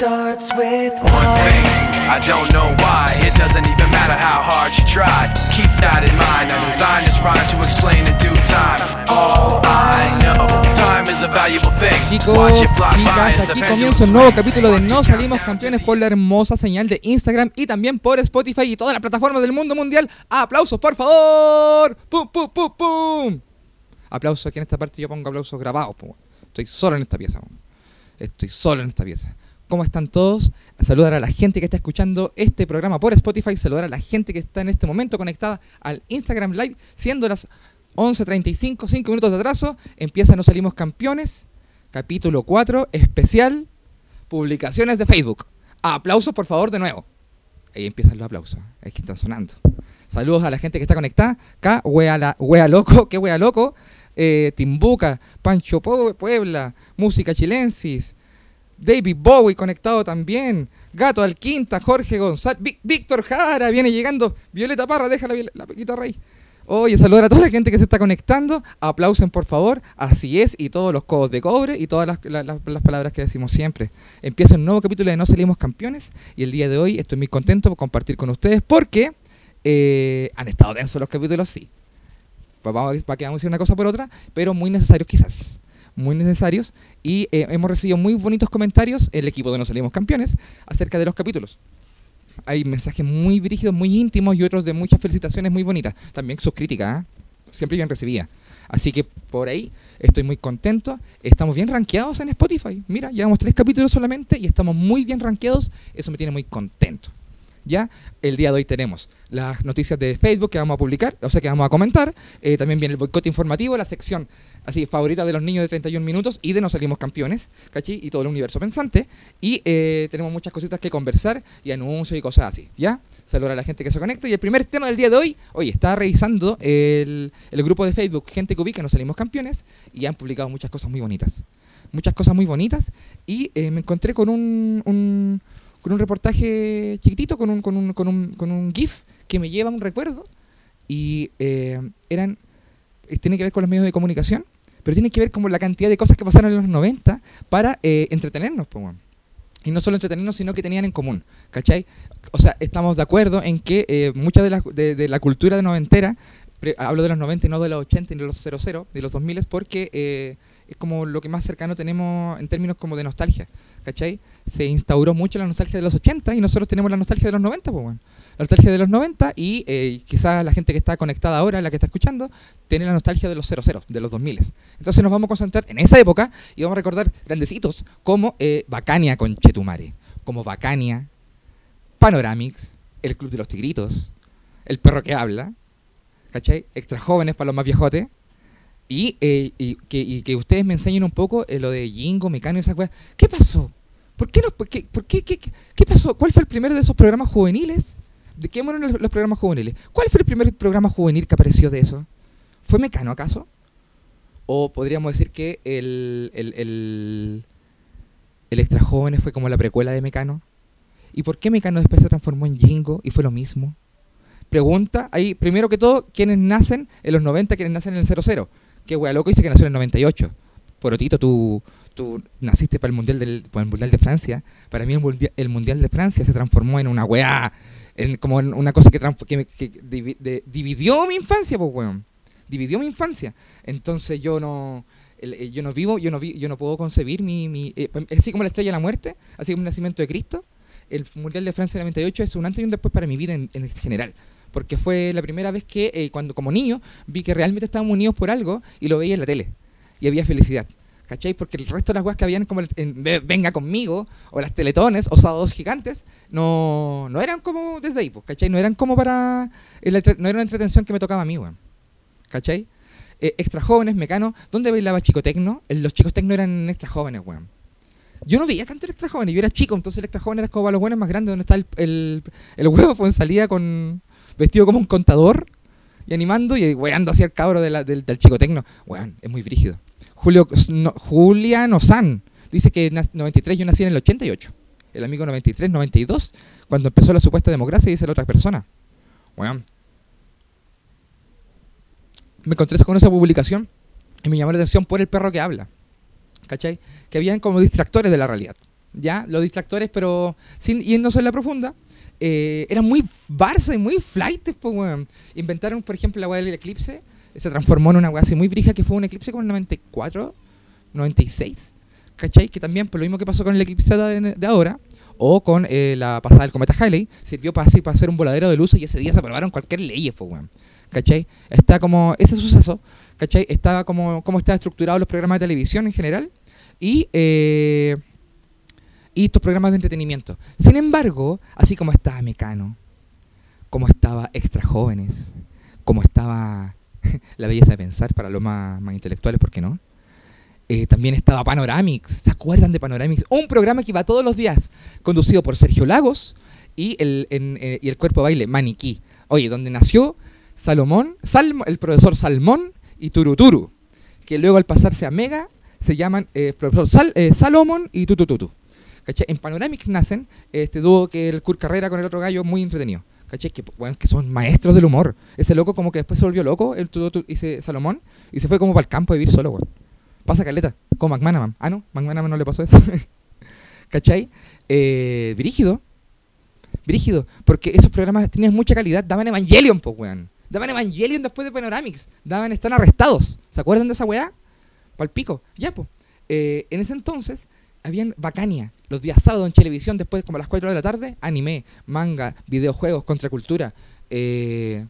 Starts with one thing. I don't know why. It doesn't even matter how hard you try. Keep that in mind. I designed this rhyme to explain in due time. All I know, time is a valuable thing. Chicos, chicas, aquí comienza un nuevo capítulo de No Salimos Campeones por la hermosa señal de Instagram y también por Spotify y todas las plataformas del mundo mundial. ¡Aplausos, por favor! ¡Pum, pum, pum, pum! Aplausos aquí en esta parte, yo pongo aplausos grabados. Estoy solo en esta pieza. Estoy solo en esta pieza. ¿Cómo están todos? Saludar a la gente que está escuchando este programa por Spotify, saludar a la gente que está en este momento conectada al Instagram Live, siendo las 11.35, 5 minutos de atraso, empieza No Salimos Campeones, capítulo 4, especial, publicaciones de Facebook. Aplausos, por favor, de nuevo. Ahí empiezan los aplausos, es que están sonando. Saludos a la gente que está conectada. Acá, wea, loco, qué wea loco. Eh, Timbuca, Pancho Puebla, Música Chilensis, David Bowie conectado también. Gato Alquinta, Jorge González, Víctor Jara viene llegando. Violeta Parra, deja la, la guitarra ahí. Oye, saludar a toda la gente que se está conectando. Aplausen, por favor. Así es, y todos los codos de cobre y todas las, palabras que decimos siempre. Empieza un nuevo capítulo de No Salimos Campeones. Y el día de hoy estoy muy contento por compartir con ustedes porque eh, han estado densos los capítulos, sí. Pues vamos, que vamos a una cosa por otra, pero muy necesarios quizás muy necesarios y eh, hemos recibido muy bonitos comentarios, el equipo de No Salimos Campeones, acerca de los capítulos. Hay mensajes muy brígidos, muy íntimos y otros de muchas felicitaciones muy bonitas. También sus críticas, ¿eh? siempre bien recibidas. Así que por ahí estoy muy contento. Estamos bien rankeados en Spotify. Mira, llevamos tres capítulos solamente y estamos muy bien rankeados. Eso me tiene muy contento. Ya, el día de hoy tenemos las noticias de Facebook que vamos a publicar, o sea que vamos a comentar. Eh, también viene el boicot informativo, la sección así favorita de los niños de 31 minutos y de Nos Salimos Campeones, ¿cachí? Y todo el universo pensante. Y eh, tenemos muchas cositas que conversar y anuncios y cosas así, ¿ya? Saludar a la gente que se conecta. Y el primer tema del día de hoy, oye, estaba revisando el, grupo de Facebook Gente que ubica Nos Salimos Campeones y han publicado muchas cosas muy bonitas. Muchas cosas muy bonitas y eh, me encontré con un, con un reportaje chiquitito, con un, con un, con un, con un GIF que me lleva un recuerdo y eh, eran tiene que ver con los medios de comunicación pero tiene que ver con la cantidad de cosas que pasaron en los 90 para eh, entretenernos, Y no solo entretenernos, sino que tenían en común, ¿cachai? O sea, estamos de acuerdo en que eh, mucha de la, de, la cultura de noventera, hablo de los 90 y no de los 80 ni de los 00, de los 2000, porque eh, es como lo que más cercano tenemos en términos como de nostalgia, ¿cachai? Se instauró mucho la nostalgia de los 80 y nosotros tenemos la nostalgia de los 90, pues bueno. La nostalgia de los 90 y eh, quizás la gente que está conectada ahora, la que está escuchando, tiene la nostalgia de los 00, de los 2000. Entonces nos vamos a concentrar en esa época y vamos a recordar grandecitos como eh, Bacania con Chetumare, como Bacania, Panoramix, El Club de los Tigritos, El Perro que Habla, ¿cachai? Extra jóvenes para los más viejotes y, eh, que, ustedes me enseñen un poco eh, lo de Jingo, Mecano y esas cosas. ¿Qué pasó? ¿Por qué, no, por qué, qué, pasó? ¿Cuál fue el primero de esos programas juveniles? ¿De qué fueron los, programas juveniles? ¿Cuál fue el primer programa juvenil que apareció de eso? ¿Fue Mecano acaso? O podríamos decir que el, el, el, el Extra Jóvenes fue como la precuela de Mecano. ¿Y por qué Mecano después se transformó en Jingo y fue lo mismo? Pregunta, ahí, primero que todo, ¿quiénes nacen en los 90, quiénes nacen en el 00? Qué wea loco dice que nació en el 98. Porotito, tú, tú naciste para el, mundial del, el Mundial de Francia. Para mí el mundial, de Francia se transformó en una weá, en, como en una cosa que, que, dividió mi infancia, pues weón. Dividió mi infancia. Entonces yo no eh, yo no vivo, yo no vi, yo no puedo concebir mi, mi eh, así como la estrella de la muerte, así como el nacimiento de Cristo, el Mundial de Francia del 98 es un antes y un después para mi vida en, en general porque fue la primera vez que, eh, cuando como niño, vi que realmente estábamos unidos por algo y lo veía en la tele. Y había felicidad. ¿Cachai? Porque el resto de las weas que habían como Venga conmigo, o las teletones, o sábados gigantes, no, no eran como desde ahí, pues. No eran como para. no era una entretención que me tocaba a mí, weón. ¿Cachai? Eh, extra jóvenes, mecano. ¿Dónde bailaba chico tecno? Los chicos tecno eran extra jóvenes, weón. Yo no veía tanto el extra jóvenes, yo era chico, entonces el extra joven era como para los buenos más grandes, donde está el, el, el huevo, pues salía con, vestido como un contador y animando y weando hacia el cabro del, chico tecno. Weón, es muy brígido. Julio, no, Juliano San dice que en 93 yo nací en el 88. El amigo 93, 92, cuando empezó la supuesta democracia, dice la otra persona. Weón. Me encontré con esa publicación y me llamó la atención por el perro que habla. ¿Cachai? Que habían como distractores de la realidad. ya, los distractores, pero sin yéndose en la profunda, eh, eran muy Barça y muy flight, pues, weón. Inventaron, por ejemplo, la weá del eclipse, se transformó en una weá así muy brija que fue un eclipse como el 94, 96, ¿cachai? Que también, por lo mismo que pasó con el eclipse de, de ahora, o con eh, la pasada del cometa Halley, sirvió para, para hacer un voladero de luces y ese día se aprobaron cualquier ley, pues, weón. ¿Cachai? Está como, ese suceso, ¿cachai? Está como, cómo está estructurado los programas de televisión en general y, eh, y estos programas de entretenimiento. Sin embargo, así como estaba Mecano, como estaba Extra Jóvenes, como estaba La Belleza de Pensar para los más, intelectuales, ¿por qué no? Eh, también estaba Panoramix. ¿Se acuerdan de Panoramix? Un programa que iba todos los días, conducido por Sergio Lagos y el, eh, y el cuerpo de baile Maniquí. Oye, donde nació Salomón, el profesor Salmón y Turuturu, que luego al pasarse a Mega se llaman eh, profesor Salomón y Tutututu. En Panoramix nacen este dúo que el Kurt Carrera con el otro gallo muy entretenido. ¿Cachai? Que, bueno, que son maestros del humor. Ese loco como que después se volvió loco, el Tututu, y Salomón, y se fue como para el campo a vivir solo, güey. Pasa caleta, como McManaman. Ah, no, McManaman no le pasó eso. ¿Cachai? Eh, brígido. Brígido. Porque esos programas tenían mucha calidad. Daban Evangelion, pues, weón. Daban Evangelion después de Panoramix. Daban Están Arrestados. ¿Se acuerdan de esa weá? pico. Ya, pues. Eh, en ese entonces, habían Bacania. Los días sábados en televisión, después como a las 4 de la tarde, anime, manga, videojuegos, contracultura. Eh,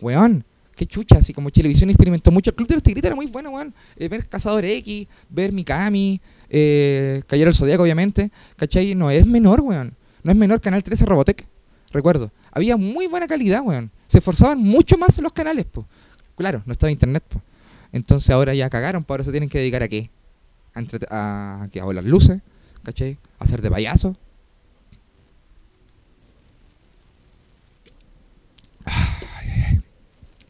weón, qué chucha, así como Televisión experimentó mucho. El Club de los Tigritos era muy bueno, weón. Eh, ver Cazador X, ver Mikami, eh, Cayero el Zodíaco, obviamente. ¿Cachai? No es menor, weón. No es menor Canal 13 Robotech. Recuerdo. Había muy buena calidad, weón. Se esforzaban mucho más los canales, pues. Claro, no estaba internet, pues. Entonces ahora ya cagaron, pues ahora se tienen que dedicar a qué? A, a, a volar luces, ¿cachai? Hacer de payaso.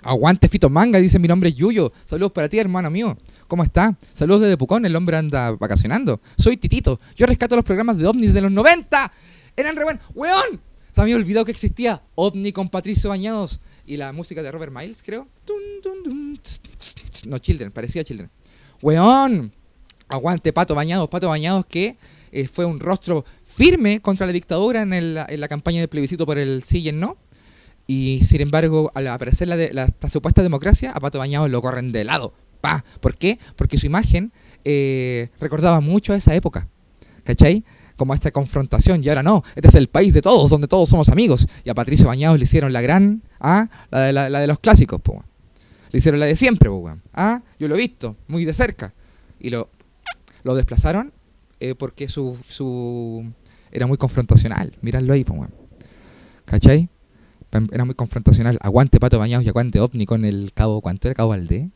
Aguante Fito Manga, dice mi nombre es Yuyo. Saludos para ti, hermano mío. ¿Cómo está? Saludos desde Pucón, el hombre anda vacacionando. Soy Titito. Yo rescato los programas de ovnis de los 90. Eran re buenos. ¡Weón! Se me había olvidado que existía OVNI con Patricio Bañados y la música de Robert Miles, creo. No, Children, parecía Children. ¡Weón! Aguante Pato Bañados, Pato Bañados que eh, fue un rostro firme contra la dictadura en, la campaña de plebiscito por el sí y el no y sin embargo, al aparecer la, supuesta democracia, a Pato Bañado lo corren de lado. Pa. ¿Por qué? Porque su imagen eh, recordaba mucho a esa época. ¿Cachai? Como a esta confrontación. Y ahora no, este es el país de todos, donde todos somos amigos. Y a Patricio Bañados le hicieron la gran, ¿ah? la, de, la, de los clásicos, po. Le hicieron la de siempre, po, ¿ah? Yo lo he visto, muy de cerca. Y lo, lo desplazaron eh, porque su, su... era muy confrontacional. Mírenlo ahí, po, ¿Cachai? era muy confrontacional. Aguante Pato Bañados y aguante OVNI con el cabo, ¿cuánto era? Cabo Valdé.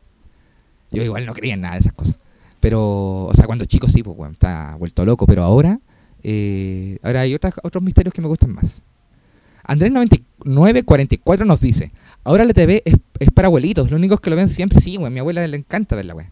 Yo igual no creía en nada de esas cosas. Pero, o sea, cuando chico sí, pues, está vuelto loco. Pero ahora, eh, ahora hay otras, otros misterios que me gustan más. Andrés9944 nos dice, ahora la TV es, es, para abuelitos, los únicos que lo ven siempre, sí, güey, mi abuela le encanta verla, güey.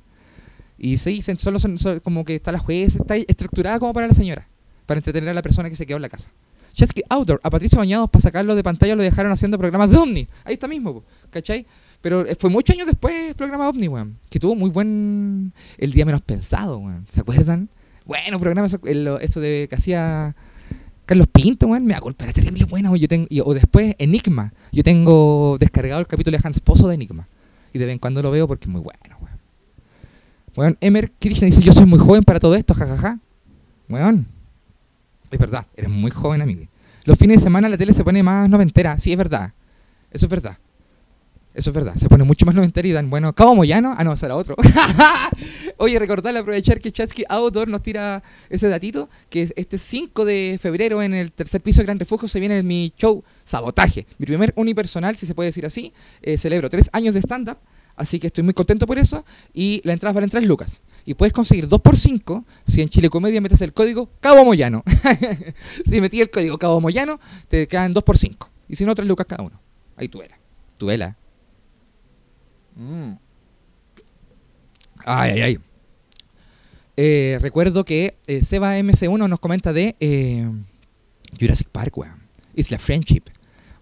Y sí, solo son, como que está la jueza, está estructurada como para la señora, para entretener a la persona que se quedó en la casa. Chesky Outdoor, a Patricio Bañados para sacarlo de pantalla lo dejaron haciendo programas de OVNI. Ahí está mismo, ¿cachai? Pero eh, fue muchos años después el programa OVNI, weón. Que tuvo muy buen... El día menos pensado, weón. ¿Se acuerdan? Bueno, programa eso, de que hacía... Carlos Pinto, weón, me da culpa, era terrible bueno. Yo tengo, o después, Enigma. Yo tengo descargado el capítulo de Hans Pozo de Enigma. Y de vez en cuando lo veo porque es muy bueno, weón. Emer Kirchner dice, yo soy muy joven para todo esto, jajaja. Weón, es verdad, eres muy joven, amigo. Los fines de semana la tele se pone más noventera. Sí, es verdad. Eso es verdad. Eso es verdad. Se pone mucho más noventera y dan, bueno, Cabo Moyano. Ah, no, será otro. Oye, recordar, aprovechar que Chatsky Outdoor nos tira ese datito, que este 5 de febrero en el tercer piso de Gran Refugio se viene mi show Sabotaje. Mi primer unipersonal, si se puede decir así. Eh, celebro tres años de stand-up, así que estoy muy contento por eso. Y la entrada vale 3 lucas y puedes conseguir 2 por 5 si en Chile Comedia metes el código Cabo Moyano. si metí el código Cabo Moyano, te quedan 2 por 5. Y si no, 3 lucas cada uno. Ahí tu vela. Tu vela. Mm. Ay, ay, ay. Eh, recuerdo que eh, Seba MC1 nos comenta de eh, Jurassic Park, weón. Isla Friendship.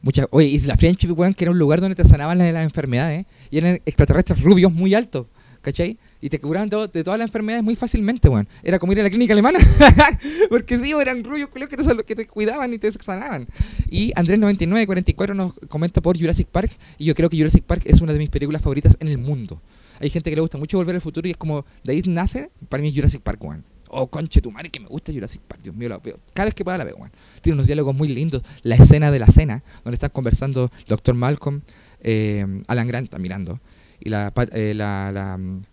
Mucha, oye, Isla Friendship, weón, que era un lugar donde te sanaban las, las enfermedades. Y eran extraterrestres rubios muy altos. ¿Cachai? Y te curaban de todas las enfermedades muy fácilmente, weón. Era como ir a la clínica alemana. Porque sí, eran rubios que te, que te cuidaban y te sanaban. Y Andrés9944 nos comenta por Jurassic Park. Y yo creo que Jurassic Park es una de mis películas favoritas en el mundo. Hay gente que le gusta mucho volver al futuro y es como de ahí nace, para mí Jurassic Park, weón. Oh, conche tu madre, que me gusta Jurassic Park, Dios mío, la veo. Cada vez que pueda la veo, weón. Tiene unos diálogos muy lindos. La escena de la cena, donde están conversando Dr. Malcolm, eh, Alan Grant está mirando y la, eh, la, la, mm,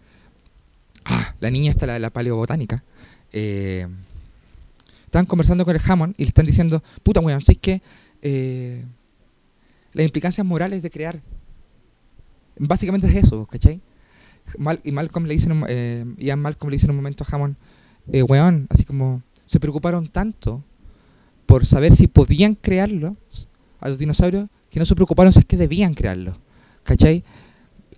ah, la, niña está la, la paleobotánica. Eh, están conversando con el Hammond y le están diciendo, puta weón, ¿sabes qué? Eh, las implicancias morales de crear. Básicamente es eso, ¿cachai? y Malcolm le dice, eh, Ian Malcolm le dice en un momento a Hammond, eh, weón, así como se preocuparon tanto por saber si podían crearlos a los dinosaurios que no se preocuparon si es que debían crearlos, ¿cachai?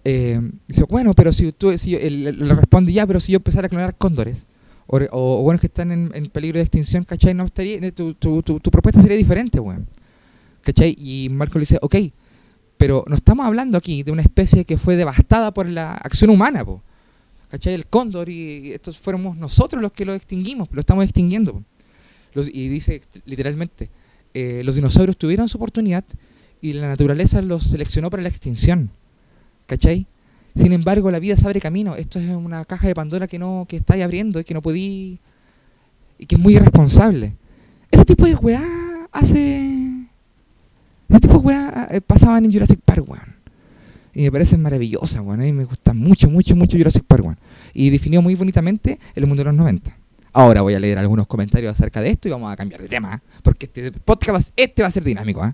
Eh, dice, bueno, pero si tú le responde, ya, pero si yo empezara a clonar cóndores, o, bueno, que están en, peligro de extinción, ¿cachai? No estaría, eh, tu, propuesta sería diferente, weón. ¿Cachai? Y Marco le dice, ok, pero no estamos hablando aquí de una especie que fue devastada por la acción humana, po. ¿Cachai? El cóndor y estos fuéramos nosotros los que lo extinguimos, lo estamos extinguiendo. y dice literalmente, eh, los dinosaurios tuvieron su oportunidad y la naturaleza los seleccionó para la extinción. ¿Cachai? Sin embargo, la vida se abre camino. Esto es una caja de Pandora que no que estáis abriendo y que no podí. y que es muy irresponsable. Ese tipo de weá hace. Ese tipo de weá eh, pasaban en Jurassic Park, weón. Y me parece maravillosa, weón. A mí me gusta mucho, mucho, mucho Jurassic Park, weón. Y definió muy bonitamente el mundo de los 90. Ahora voy a leer algunos comentarios acerca de esto y vamos a cambiar de tema, porque este podcast este va a ser dinámico. ¿eh?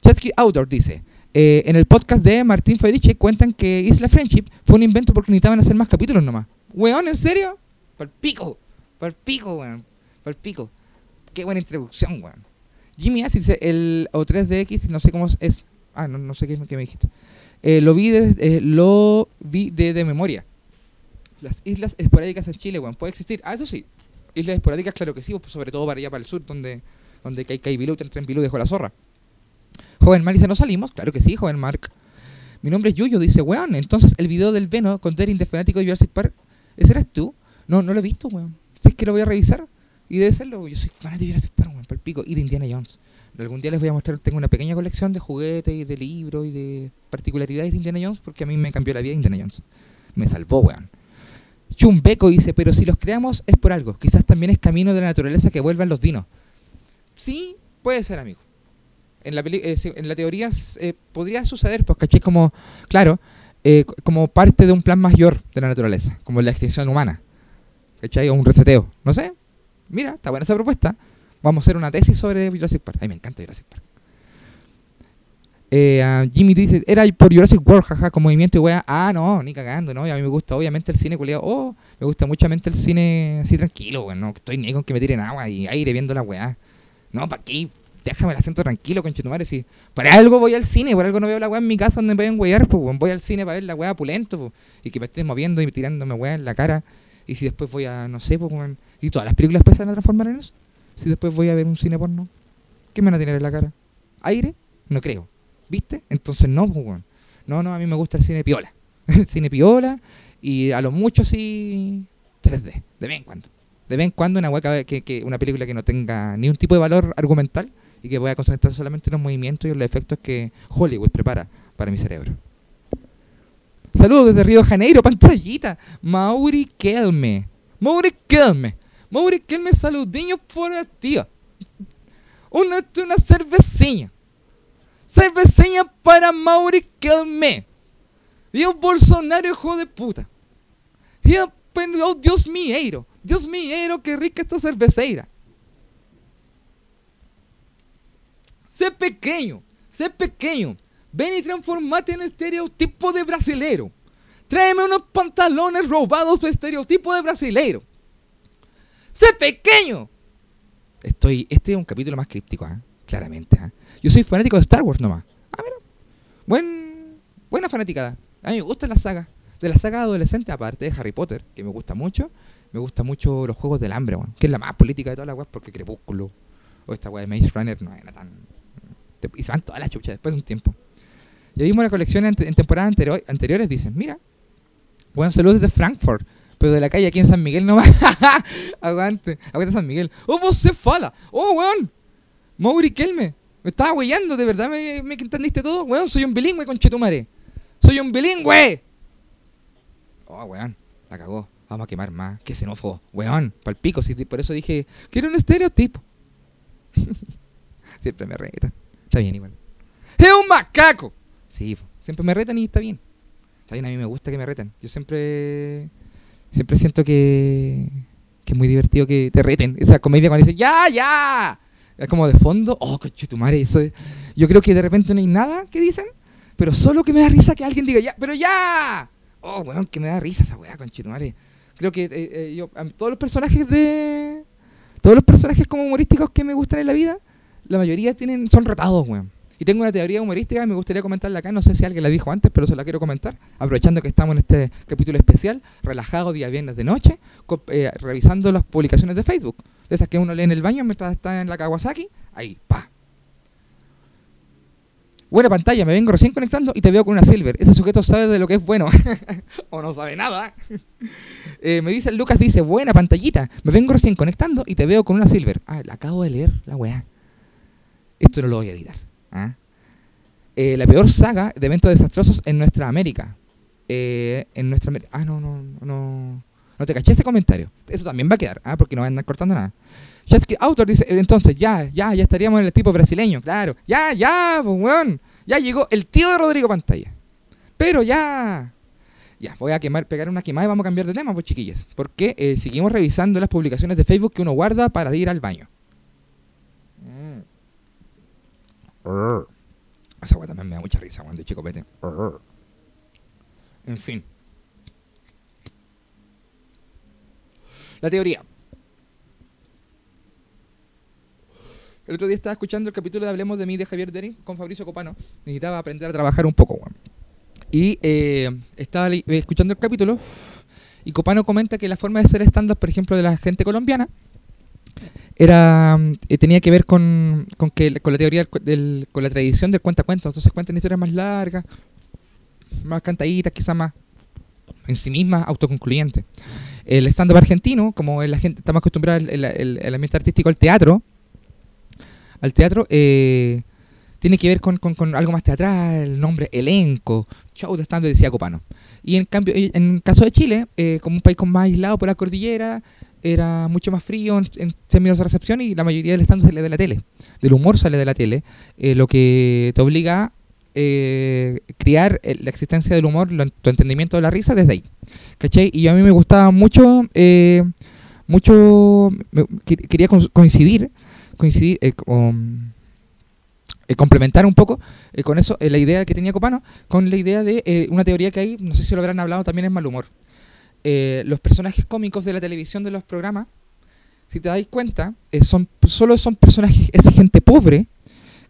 Chesky Outdoor dice, eh, en el podcast de Martín Federici cuentan que Isla Friendship fue un invento porque necesitaban hacer más capítulos nomás. Weón, ¿en serio? Pal pico, pal pico, weón, pal pico. Qué buena introducción, weón. Jimmy Ass dice, el O3DX, no sé cómo es. Ah, no, no sé qué, qué me dijiste. Eh, lo vi, de, eh, lo vi de, de, memoria. Las islas esporádicas en Chile, weón, puede existir. Ah, eso sí. Islas esporádicas, claro que sí, pues, sobre todo para allá para el sur, donde, donde hay Bilú, tren Bilú dejó la zorra. Joven Mark dice, ¿no salimos? Claro que sí, joven Mark. Mi nombre es Yuyo, dice, weón. Entonces, el video del Veno con Daring de fanático de Jurassic Park, ¿ese eres tú? No, no lo he visto, weón. Si es que lo voy a revisar. Y debe serlo, yo soy fanático de Jurassic Park, weón, para el pico. Y de Indiana Jones. Algún día les voy a mostrar, tengo una pequeña colección de juguetes y de libros y de particularidades de Indiana Jones, porque a mí me cambió la vida Indiana Jones. Me salvó, weón. Chumbeco dice, pero si los creamos es por algo. Quizás también es camino de la naturaleza que vuelvan los dinos. Sí, puede ser, amigo en la, eh, teoría eh, podría suceder, pues, ¿cachai? Como, claro, eh, como parte de un plan mayor de la naturaleza, como la extinción humana, ¿cachai? O un reseteo, no sé. Mira, está buena esa propuesta. Vamos a hacer una tesis sobre Jurassic Park. Ay, me encanta Jurassic Park. Jimmy dice, era por Jurassic World, jaja, con movimiento y wea. Ah, no, ni cagando, ¿no? Y a mí me gusta obviamente el cine culiado. Oh, me gusta muchamente el cine así tranquilo, weón. No estoy ni con que me tiren agua y aire viendo la weá. No, ¿para qué? déjame el acento tranquilo, conchetumare. Si para algo voy al cine, por algo no veo la weá en mi casa donde me pueden wear, pues voy al cine para ver la weá pulento, y que me estés moviendo y tirándome weá en la cara. Y si después voy a, no sé, pues, y todas las películas pesan a transformar en eso. Si después voy a ver un cine porno, ¿qué me van a tirar en la cara? ¿Aire? No creo. ¿Viste? Entonces no, pues, No, no, a mí me gusta el cine piola. el cine piola y a lo mucho sí 3D, de vez en cuando. De vez en cuando una, que, que, una película que no tenga ni un tipo de valor argumental y que voy a concentrar solamente en los movimientos y en los efectos que Hollywood prepara para mi cerebro. Saludos desde Río de Janeiro, pantallita. Mauri Kelme. Mauri Kelme. Mauri Kelme, saludinho por ti. Una, una cervecinha. Cervecinha para Mauri Kelme. E o Bolsonaro, hijo de puta. E o oh, Dios mío, Dios mío, que rica esta cerveceira. Sé pequeño, sé pequeño. Ven y transformate en estereotipo de brasilero. Tráeme unos pantalones robados de estereotipo de brasilero. Sé pequeño. Estoy, este es un capítulo más críptico, ¿eh? claramente. ¿eh? Yo soy fanático de Star Wars nomás. Ah, mira. Buen, buena fanaticada. A mí me gusta la saga. De la saga adolescente, aparte de Harry Potter, que me gusta mucho, me gusta mucho los Juegos del Hambre, que es la más política de todas las web, porque Crepúsculo o esta web de Maze Runner no era tan y se van todas las chuchas después de un tiempo. Ya vimos la colección en, temporadas anteriores, dicen, mira, Weón, saludos desde Frankfurt. Pero de la calle aquí en San Miguel nomás. aguante, aguante San Miguel. ¡Oh, vos se fala! ¡Oh, weón! Mauri Kelme. Me estaba weyando, de verdad me, me entendiste todo. Weón, soy un bilingüe, conchetumare. Soy un bilingüe. Oh, weón, la cagó. Vamos a quemar más. Qué xenófobo. Weón, palpico. Sí, por eso dije que era un estereotipo. Siempre me retan. Está bien igual. ¡Es un macaco! Sí, siempre me retan y está bien. Está bien, a mí me gusta que me retan. Yo siempre siempre siento que, que es muy divertido que te reten. Esa comedia cuando dicen, ¡ya, ya! Es como de fondo, ¡oh, coche tu madre! Eso Yo creo que de repente no hay nada que dicen, pero solo que me da risa que alguien diga, ¡ya, pero ya! ¡Oh, weón, que me da risa esa weá, conche tu! Creo que eh, eh, yo, todos los personajes de. Todos los personajes como humorísticos que me gustan en la vida, la mayoría tienen son retados, weón. Y tengo una teoría humorística y me gustaría comentarla acá. No sé si alguien la dijo antes, pero se la quiero comentar. Aprovechando que estamos en este capítulo especial, relajado día viernes de noche, eh, revisando las publicaciones de Facebook. De esas que uno lee en el baño mientras está en la Kawasaki. Ahí, pa. Buena pantalla, me vengo recién conectando y te veo con una silver. Ese sujeto sabe de lo que es bueno. o no sabe nada. Eh, me dice, Lucas dice, buena pantallita. Me vengo recién conectando y te veo con una silver. Ah, la acabo de leer, la weá. Esto no lo voy a editar. ¿Ah? Eh, la peor saga de eventos desastrosos en nuestra América. Eh, en nuestra Ah, no, no, no. No te caché ese comentario. Eso también va a quedar, ¿ah? porque no van a andar cortando nada. que Autor dice, eh, entonces ya, ya, ya estaríamos en el tipo brasileño, claro. Ya, ya, pues weón. Ya llegó el tío de Rodrigo Pantalla. Pero ya. Ya, voy a quemar, pegar una quemada y vamos a cambiar de tema, pues chiquillas. Porque seguimos revisando las publicaciones de Facebook que uno guarda para ir al baño. Esa weá también me da mucha risa, weón, de chico pete. En fin. La teoría. El otro día estaba escuchando el capítulo de Hablemos de mí de Javier Deri con Fabricio Copano. Necesitaba aprender a trabajar un poco, weón. Y eh, estaba escuchando el capítulo y Copano comenta que la forma de ser estándar, por ejemplo, de la gente colombiana era eh, tenía que ver con, con, que, con la teoría del, con la tradición del cuenta cuentos. Entonces cuentan historias más largas, más cantaditas, quizás más en sí mismas autoconcluyentes. El stand-up argentino, como la gente está más acostumbrada el, el, ambiente artístico al teatro, al teatro, eh, tiene que ver con, con, algo más teatral, el nombre elenco, show de stand-up, decía Copano. Y en cambio, en el caso de Chile, eh, como un país con más aislado por la cordillera, era mucho más frío en, términos de recepción y la mayoría del stand sale de la tele. Del humor sale de la tele, eh, lo que te obliga a eh, criar la existencia del humor, tu entendimiento de la risa desde ahí. ¿Cachai? Y a mí me gustaba mucho, eh, mucho, quería coincidir, coincidir con, complementar un poco con eso, la idea que tenía Copano, con la idea de una teoría que hay, no sé si lo habrán hablado, también es mal humor. Eh, los personajes cómicos de la televisión de los programas, si te dais cuenta, eh, son, solo son personajes, es gente pobre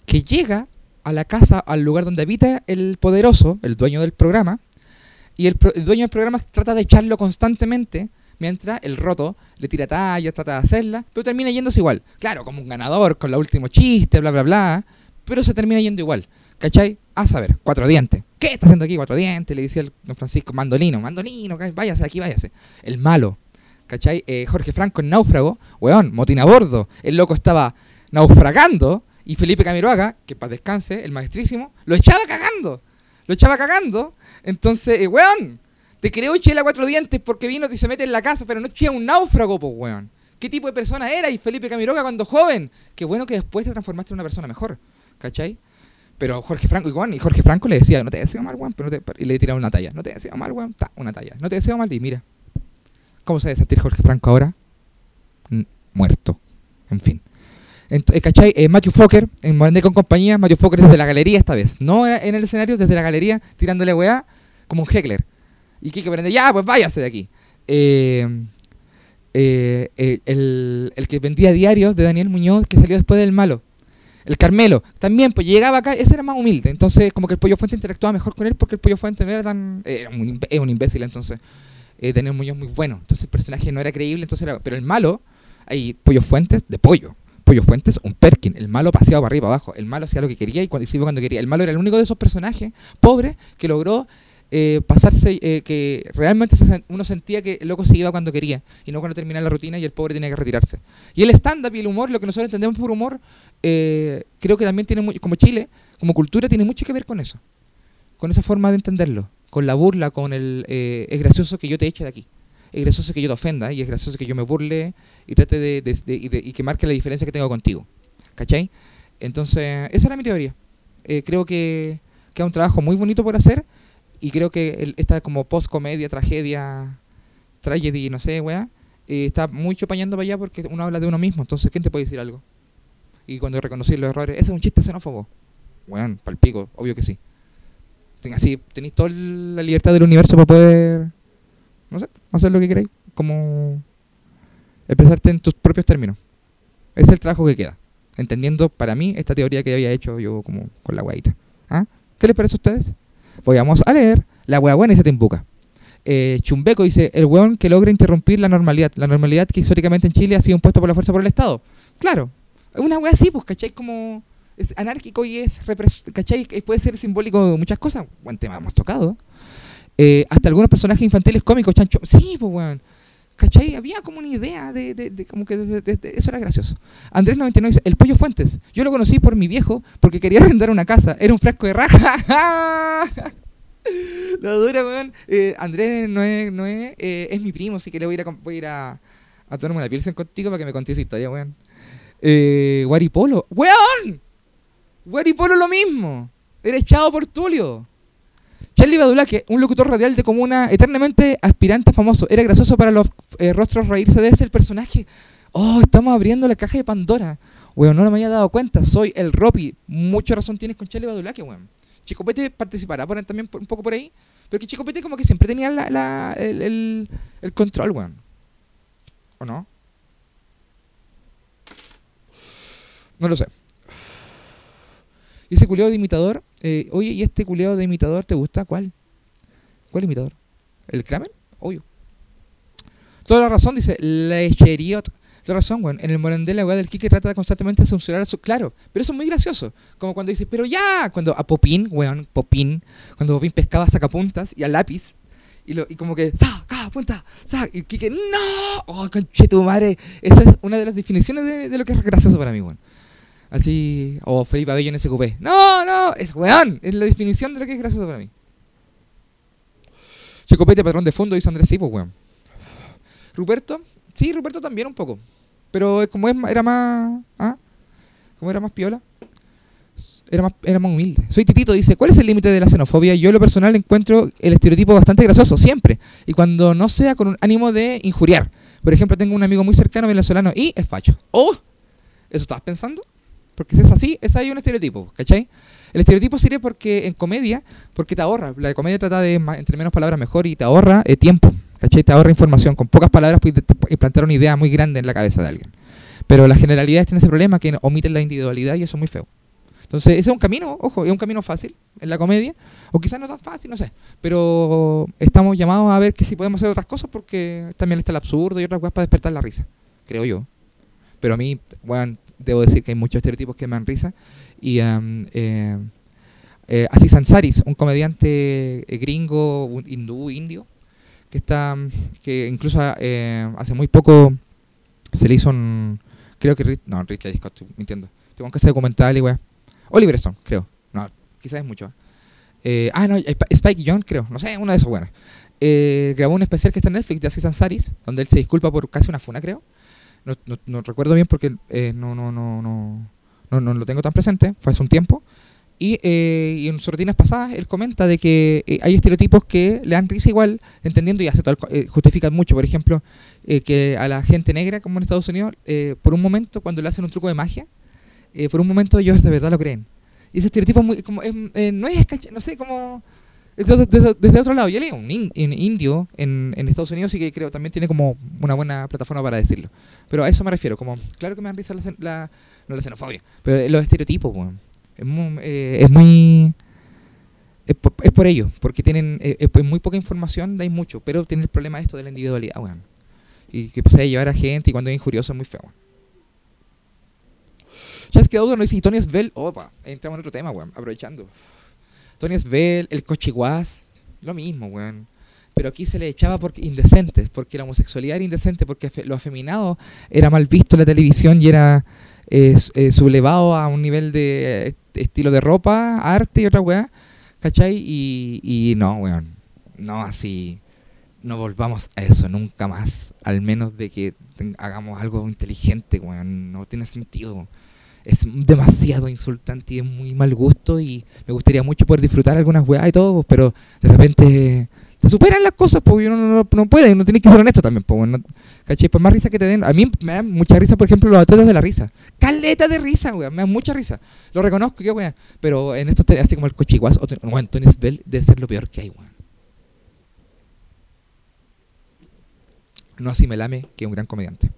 que llega a la casa, al lugar donde habita el poderoso, el dueño del programa, y el, dueño del programa trata de echarlo constantemente, mientras el roto le tira tallas, trata de hacerla, pero termina yéndose igual. Claro, como un ganador, con la último chiste, bla, bla, bla, pero se termina yendo igual. ¿Cachai? A saber, cuatro dientes. ¿Qué está haciendo aquí cuatro dientes? Le decía el don Francisco, mandolino, mandolino, váyase aquí, váyase. El malo. ¿Cachai? Eh, Jorge Franco en náufrago, weón, motín a bordo. El loco estaba naufragando y Felipe Camiroaga, que para descanse, el maestrísimo, lo echaba cagando. Lo echaba cagando. Entonces, eh, weón, te creo Chela cuatro dientes porque vino y se mete en la casa, pero no eché un náufrago, pues, weón. ¿Qué tipo de persona era? Y Felipe Camiroaga cuando joven. Qué bueno que después te transformaste en una persona mejor. ¿Cachai? Pero Jorge Franco, igual, y Jorge Franco le decía, no te deseo mal, weón, pero no te, y le tiraba una talla. No te deseo mal, weón, ta, una talla. No te deseo mal, y mira. ¿Cómo se debe Jorge Franco ahora? muerto. En fin. Entonces, ¿Cachai? Eh, Matthew Fokker, en Morandé con compañía, Matthew Fokker desde la galería esta vez. No en el escenario, desde la galería, tirándole weá, como un heckler. Y Kike prende, ya, pues váyase de aquí. Eh, eh, el, el, que vendía diarios de Daniel Muñoz, que salió después del malo. El Carmelo, también, pues llegaba acá, ese era más humilde. Entonces, como que el Pollo Fuente interactuaba mejor con él porque el Pollo Fuente no era tan. Era un, imbécil, entonces. Eh, tenía un Muñoz muy bueno. Entonces, el personaje no era creíble, entonces era. Pero el malo, hay Pollo Fuentes de pollo. Pollo Fuentes, un Perkin. El malo paseaba para arriba abajo. El malo hacía lo que quería y cuando, cuando quería. El malo era el único de esos personajes pobres que logró eh, pasarse, eh, que realmente uno sentía que el loco se iba cuando quería y no cuando terminaba la rutina y el pobre tenía que retirarse. Y el stand-up y el humor, lo que nosotros entendemos por humor, eh, creo que también tiene, como Chile, como cultura, tiene mucho que ver con eso, con esa forma de entenderlo, con la burla, con el es gracioso que yo te eche de aquí. Es gracioso que yo te ofenda y es gracioso que yo me burle y trate de, y que marque la diferencia que tengo contigo. ¿Cachai? Entonces, esa era mi teoría. creo que, que es un trabajo muy bonito por hacer y creo que esta como post-comedia, tragedia, tragedy, no sé, weá, eh, está mucho pañando para allá porque uno habla de uno mismo. Entonces, ¿quién te puede decir algo? Y cuando reconocí los errores, ese es un chiste xenófobo. Weón, palpico, obvio que sí. Así, tenéis toda la libertad del universo para poder, no sé, hacer lo que queráis. Como expresarte en tus propios términos. Es el trabajo que queda. Entendiendo para mí esta teoría que había hecho yo como con la guaita. ¿Ah? ¿Qué les parece a ustedes? vamos a leer la buena y se te embuca. Eh, Chumbeco dice, el weón que logra interrumpir la normalidad. La normalidad que históricamente en Chile ha sido impuesta por la fuerza por el Estado. Claro, una wea así, pues, ¿cachai? Como es anárquico y es, ¿cachai? Puede ser simbólico de muchas cosas. Buen tema hemos tocado. Eh, hasta algunos personajes infantiles cómicos, chancho. Sí, pues, weón. ¿Cachai? Había como una idea de, de, como que eso era gracioso. Andrés 99 dice, el pollo Fuentes. Yo lo conocí por mi viejo porque quería arrendar una casa. Era un frasco de raja. lo dura, weón. Eh, Andrés no es, no es, es mi primo, así que le voy a ir a, voy a, a, a tomarme una pilsen contigo para que me contes esa historia, weón. Eh, Guaripolo. ¡Weón! Guaripolo lo mismo. Era echado por Tulio. Charlie Badulaque, un locutor radial de comuna eternamente aspirante famoso. Era gracioso para los eh, rostros reírse de ese personaje. Oh, estamos abriendo la caja de Pandora. Weón, no me había dado cuenta. Soy el Ropi. Mucha razón tienes con Charlie Badulaque, weón. Chicopete participará por, también un poco por ahí. Pero que Chicopete como que siempre tenía el, el control, weón. ¿O no? No lo sé. Y ese culiado de imitador, eh, oye, ¿y este culiado de imitador te gusta? ¿Cuál? ¿Cuál imitador? ¿El Kramer? Obvio. Toda la razón, dice Lecheriot. Toda la razón, weón. En el Morandel, la weá del Kike trata constantemente de censurar a su. Claro, pero eso es muy gracioso. Como cuando dice, pero ya. Cuando a Popín, weón, Popín. Cuando Popín pescaba sacapuntas y al lápiz. Y, lo, y como que, saca, punta, saca. Y Kike, no. Oh, conche tu madre. Esa es una de las definiciones de, de lo que es gracioso para mí, weón. Así, o Felipe Abello en SQP. No, no, es weón, es la definición de lo que es gracioso para mí. Checopete, patrón de fondo, dice Andrés, sí, pues weón. Ruperto, sí, Ruperto también un poco. Pero como es, era más. ¿ah? Como era más piola. Era más, era más humilde. Soy Titito, dice, ¿cuál es el límite de la xenofobia? Yo en lo personal encuentro el estereotipo bastante gracioso, siempre. Y cuando no sea con un ánimo de injuriar. Por ejemplo, tengo un amigo muy cercano venezolano y es facho. ¿Oh? ¿Eso estabas pensando? Porque si es así, es ahí un estereotipo, ¿cachai? El estereotipo sirve porque en comedia, porque te ahorra. La comedia trata de, entre menos palabras, mejor y te ahorra eh, tiempo, ¿cachai? Te ahorra información. Con pocas palabras puedes implantar una idea muy grande en la cabeza de alguien. Pero las generalidades tienen ese problema que omiten la individualidad y eso es muy feo. Entonces, ese es un camino, ojo, es un camino fácil en la comedia, o quizás no tan fácil, no sé. Pero estamos llamados a ver que si podemos hacer otras cosas porque también está el absurdo y otras cosas para despertar la risa, creo yo. Pero a mí, bueno, debo decir que hay muchos estereotipos que me dan risa. Y um, eh, eh, así Sansaris, un comediante eh, gringo, hindú, indio, que está que incluso eh, hace muy poco se le hizo un creo que no Richard Scott estoy mintiendo. Tengo que hacer documental y weá. Oliver Stone creo. No quizás es mucho eh, ah no Spike John creo. No sé uno de esos buenos eh, grabó un especial que está en Netflix de Así Sansaris donde él se disculpa por casi una funa creo no, no, recuerdo bien porque eh, no, no, no, no, no, no lo tengo tan presente, fue hace un tiempo. Y, eh, y, en sus rutinas pasadas él comenta de que eh, hay estereotipos que le dan risa igual, entendiendo y hace todo, justifican mucho. Por ejemplo, que a la gente negra, como en Estados Unidos, por un momento, cuando le hacen un truco de magia, por un momento ellos de verdad lo creen. Y ese estereotipo muy, como, no es, no sé, como desde, otro lado, yo leí un indio en, en, Estados Unidos y que creo también tiene como una buena plataforma para decirlo. Pero a eso me refiero, como, claro que me han risa la, la, no la xenofobia, pero los estereotipos, bueno, es muy... Eh, es, muy es, por, ello, porque tienen eh, es, muy poca información, dais mucho, pero tienen el problema esto de la individualidad, bueno, y que pasa a llevar a gente y cuando es injurioso es muy feo. Ya es que no dice, y Tony Svel, opa, entramos en otro tema, bueno, aprovechando. Tony Svel, el Cochiguaz. Lo mismo, weón. Pero aquí se le echaba porque indecentes, porque la homosexualidad era indecente, porque lo afeminado era mal visto en la televisión y era eh, eh, sublevado a un nivel de estilo de ropa, arte y otra weá, ¿cachai? Y, y no, weón, no así, no volvamos a eso nunca más, al menos de que hagamos algo inteligente, weón, no tiene sentido. Es demasiado insultante y es muy mal gusto y me gustaría mucho poder disfrutar algunas weas y todo, pero de repente te superan las cosas, porque uno no, no, puede, no tiene que ser honesto también, pues, no, ¿cachai? Pues más risa que te den. A mí me da mucha risa, por ejemplo, los atletas de la risa. Caleta de risa, weón, me da mucha risa. Lo reconozco, qué weón. Pero en esto, así como el cochiguas, o Tony Svel debe ser lo peor que hay, weón. No así me lame que un gran comediante.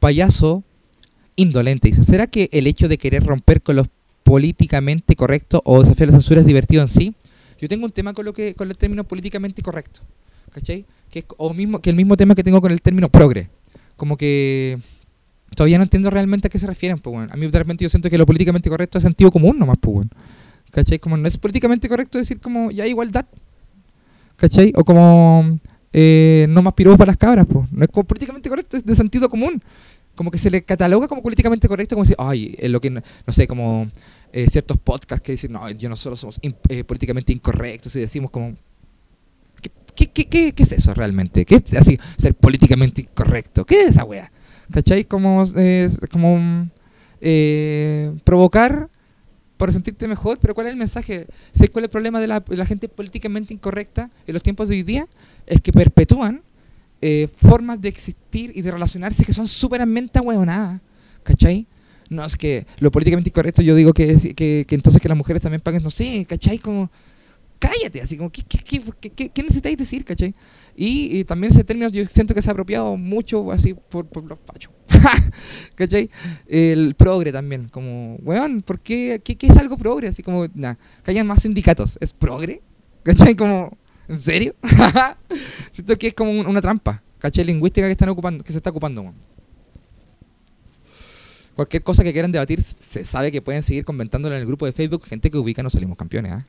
Payaso indolente. Dice, ¿será que el hecho de querer romper con los políticamente correctos o desafiar la censura es divertido en sí? Yo tengo un tema con lo que con el término políticamente correcto, ¿cachai? Que o mismo que el mismo tema que tengo con el término progre, como que todavía no entiendo realmente a qué se refieren, pues bueno. A mí de repente yo siento que lo políticamente correcto es sentido común nomás, pues bueno. ¿Cachai? Como no es políticamente correcto decir como ya igualdad, ¿cachai? O como eh, no más piropos para las cabras, pues. No es como políticamente correcto, es de sentido común. Como que se le cataloga como políticamente correcto, como decir, ay, es lo que, no sé, como eh, ciertos podcasts que dicen, no, yo nosotros somos eh, políticamente incorrectos y decimos como, ¿qué, qué, qué, qué es eso realmente? ¿Qué es así, ser políticamente incorrecto? ¿Qué es esa wea? ¿Cachai? Como, como eh, provocar para sentirte mejor, pero ¿cuál es el mensaje? ¿Sabes cuál es el problema de la, de la, gente políticamente incorrecta en los tiempos de hoy día? Es que perpetúan formas de existir y de relacionarse que son súperamente ahueonadas, ¿cachai? no, es que lo políticamente incorrecto yo digo que, que, que entonces que las mujeres también paguen, no sé, ¿cachai? Como, cállate, así como, ¿qué, qué, qué, qué necesitáis decir, cachai? Y, también ese término yo siento que se ha apropiado mucho así por, por los fachos, ¿cachai? El progre también, como, weón, ¿por qué, qué, es algo progre? Así como, nada, que hayan más sindicatos, ¿es progre? ¿Cachai? Como, ¿en serio? siento que es como una trampa, ¿cachai? Lingüística que, están ocupando, que se está ocupando, weón cualquier cosa que quieran debatir, se sabe que pueden seguir comentándolo en el grupo de Facebook, gente que ubica no salimos campeones. ¿ah?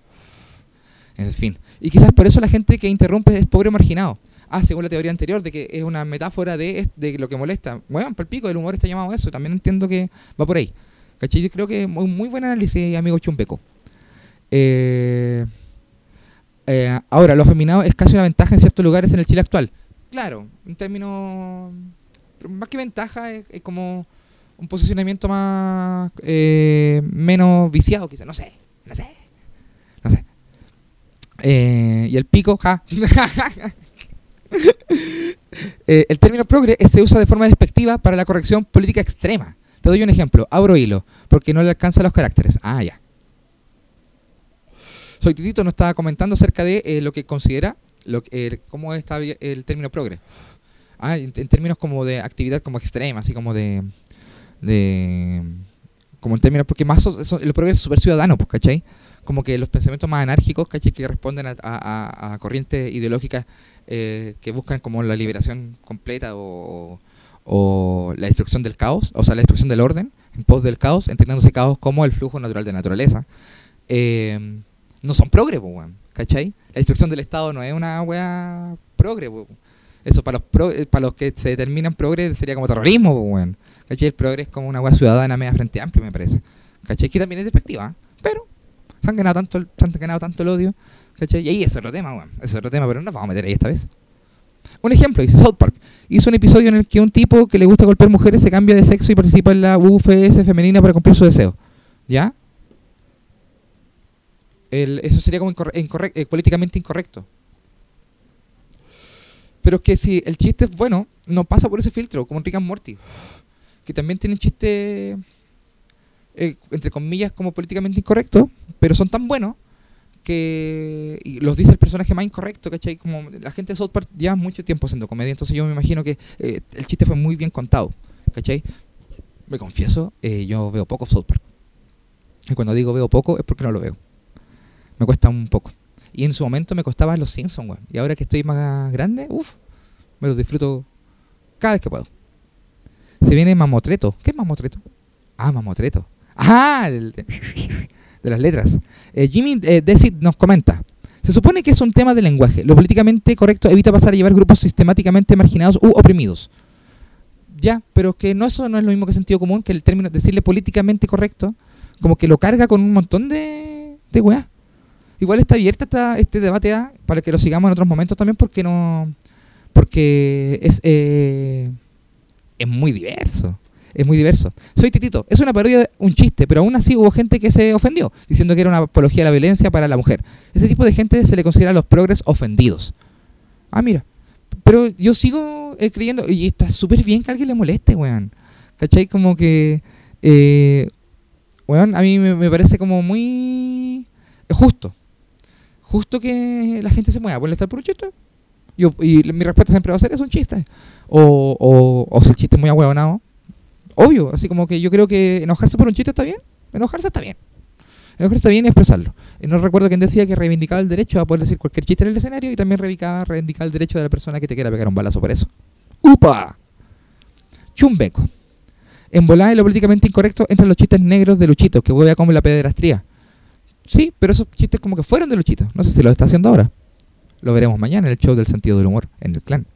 En fin. Y quizás por eso la gente que interrumpe es pobre o marginado. Ah, según la teoría anterior, de que es una metáfora de, lo que molesta. Bueno, para el pico, el humor está llamado eso. También entiendo que va por ahí. ¿Cachai? Yo creo que muy, muy buen análisis, amigo Chumbeco. Eh, eh, ahora, lo afeminado es casi una ventaja en ciertos lugares en el Chile actual. Claro, en términos. Más que ventaja, es como un posicionamiento más eh, menos viciado, quizás, no sé, no sé, no sé. Eh, y el pico, ja. Eh, el término progre se usa de forma despectiva para la corrección política extrema. Te doy un ejemplo, abro hilo, porque no le alcanza los caracteres. Ah, ya. Soy Titito, nos estaba comentando acerca de lo que considera, cómo está el término progre. Ah, en, términos como de actividad como extrema, así como de como en términos, porque más son, los progresos super ciudadanos, pues, ¿cachai? Como que los pensamientos más anárquicos, ¿cachai? Que responden a, a, corrientes ideológicas eh, que buscan como la liberación completa o, o, la destrucción del caos, o sea, la destrucción del orden en pos del caos, entendiéndose caos como el flujo natural de naturaleza. Eh, no son progre, pues, ¿cachai? La destrucción del Estado no es una weá progre, Eso para los, eh, para los que se determinan progre sería como terrorismo, pues, weón. ¿Cachai? El progreso es como una hueá ciudadana media frente amplia, me parece. ¿Cachai? Que también es despectiva, pero se han ganado tanto se han ganado tanto el odio. ¿Cachai? Y ahí es otro tema, weón. Es otro tema, pero no nos vamos a meter ahí esta vez. Un ejemplo, dice South Park. Hizo un episodio en el que un tipo que le gusta golpear mujeres se cambia de sexo y participa en la UFS femenina para cumplir su deseo. ¿Ya? Eso sería como eh, políticamente incorrecto. Pero es que si el chiste es bueno, no pasa por ese filtro, como Rick and Morty que también tienen chistes, eh, entre comillas, como políticamente incorrectos, pero son tan buenos que los dice el personaje más incorrecto, ¿cachai? Como la gente de South Park lleva mucho tiempo haciendo comedia, entonces yo me imagino que eh, el chiste fue muy bien contado, ¿cachai? Me confieso, eh, yo veo poco South Park. Y cuando digo veo poco es porque no lo veo. Me cuesta un poco. Y en su momento me costaba Los Simpsons, güey. Y ahora que estoy más grande, uff, me los disfruto cada vez que puedo. Se viene Mamotreto. ¿Qué es Mamotreto? Ah, Mamotreto. Ah, de, las letras. Eh, Jimmy eh, nos comenta. Se supone que es un tema de lenguaje. Lo políticamente correcto evita pasar a llevar grupos sistemáticamente marginados u oprimidos. Ya, pero que no eso no es lo mismo que sentido común, que el término decirle políticamente correcto, como que lo carga con un montón de, de. Igual está abierta esta, este debate para que lo sigamos en otros momentos también, porque no. Porque es, eh, es muy diverso. Es muy diverso. Soy Titito. Es una parodia, un chiste, pero aún así hubo gente que se ofendió, diciendo que era una apología a la violencia para la mujer. Ese tipo de gente se le considera los progres ofendidos. Ah, mira. Pero yo sigo eh, creyendo, y está súper bien que alguien le moleste, weón. ¿Cachai? Como que. Eh, weón, a mí me parece como muy. justo justo que la gente se mueva por estar por un chiste. Yo, y mi respuesta siempre va a ser, es un chiste. O, o, o si el chiste es muy ahueonado, obvio, así como que yo creo que enojarse por un chiste está bien, enojarse está bien. Enojarse está bien y expresarlo. No recuerdo quién decía que reivindicaba el derecho a poder decir cualquier chiste en el escenario y también reivindicaba, el derecho de la persona que te quiera pegar un balazo por eso. ¡Upa! Chumbeco. En volada y lo políticamente incorrecto entran los chistes negros de Luchito, que huele como la pederastría. Sí, pero esos chistes como que fueron de Luchito. No sé si lo está haciendo ahora. Lo veremos mañana en el show del sentido del humor, en el clan.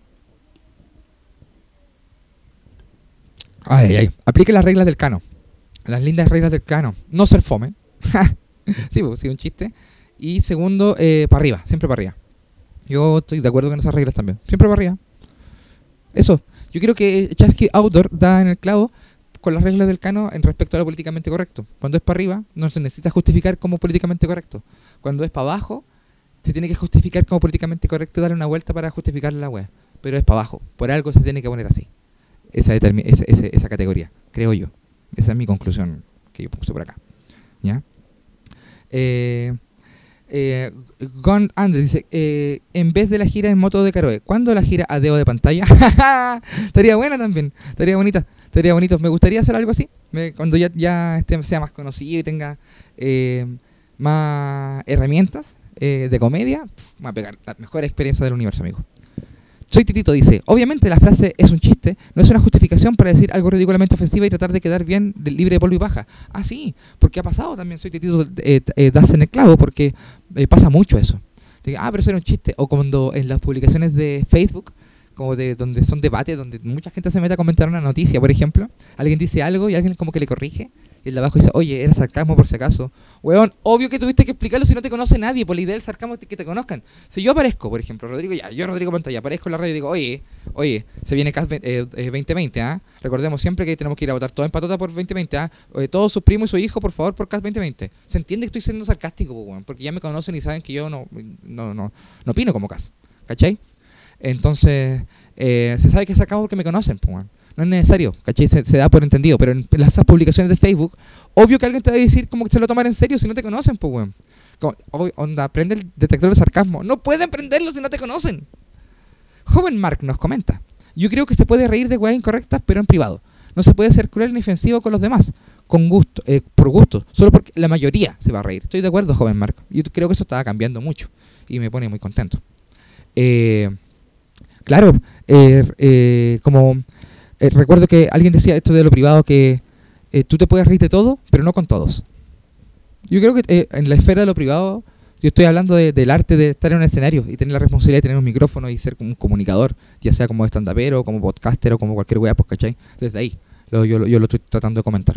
Ay, ay. Aplique las reglas del cano. Las lindas reglas del cano. No ser fome. sí, pues, sí, un chiste. Y segundo, eh, para arriba, siempre para arriba. Yo estoy de acuerdo con esas reglas también. Siempre para arriba. Eso. Yo creo que Chasky Outdoor da en el clavo con las reglas del cano en respecto a lo políticamente correcto. Cuando es para arriba, no se necesita justificar como políticamente correcto. Cuando es para abajo, se tiene que justificar como políticamente correcto darle una vuelta para justificar la web. Pero es para abajo. Por algo se tiene que poner así. Esa, esa, esa, esa categoría, creo yo. Esa es mi conclusión que yo puse por acá. ¿Ya? Eh, eh, Gon Andres dice, eh, en vez de la gira en moto de Caroe, ¿cuándo la gira a dedo de pantalla? estaría buena también, estaría bonita, estaría bonito. Me gustaría hacer algo así, cuando ya, ya este sea más conocido y tenga eh, más herramientas eh, de comedia, va a pegar la mejor experiencia del universo, amigo. Soy Titito dice, obviamente la frase es un chiste, no es una justificación para decir algo ridículamente ofensivo y tratar de quedar bien de, libre de polvo y paja. Ah, sí, porque ha pasado también, Soy Titito, eh, eh, das en el clavo, porque eh, pasa mucho eso. De, ah, pero eso era un chiste. O cuando en las publicaciones de Facebook, como de donde son debates, donde mucha gente se mete a comentar una noticia, por ejemplo, alguien dice algo y alguien como que le corrige, el de abajo dice, oye, era sarcasmo por si acaso. Weón, obvio que tuviste que explicarlo si no te conoce nadie, por la idea del sarcasmo es que te conozcan. Si yo aparezco, por ejemplo, Rodrigo, ya, yo Rodrigo Pantalla, aparezco en la radio y digo, oye, oye, se viene CAS eh, 2020, ¿ah? Recordemos siempre que tenemos que ir a votar todo en patota por 2020, ¿ah? Eh, todos sus primos y su hijo, por favor, por CAS 2020. Se entiende que estoy siendo sarcástico, weón, porque ya me conocen y saben que yo no, no, no, no opino como CAS, ¿cachai? Entonces, eh, se sabe que es sarcasmo porque me conocen, pues, weón. No es necesario, ¿cachai? Se, da por entendido. Pero en las publicaciones de Facebook, obvio que alguien te va a decir como que se lo tomar en serio si no te conocen, pues, weón. Onda, prende el detector de sarcasmo. No pueden prenderlo si no te conocen. Joven Mark nos comenta. Yo creo que se puede reír de weas incorrectas, pero en privado. No se puede ser cruel ni ofensivo con los demás. Con gusto, eh, por gusto. Solo porque la mayoría se va a reír. Estoy de acuerdo, joven Mark. Yo creo que eso está cambiando mucho. Y me pone muy contento. Eh, claro, eh como eh, recuerdo que alguien decía esto de lo privado que eh, tú te puedes reír de todo, pero no con todos. Yo creo que eh, en la esfera de lo privado, yo estoy hablando de, del arte de estar en un escenario y tener la responsabilidad de tener un micrófono y ser un comunicador, ya sea como estandapero, como podcaster o como cualquier weá, pues, ¿cachai? Desde ahí, lo, yo, yo, lo estoy tratando de comentar.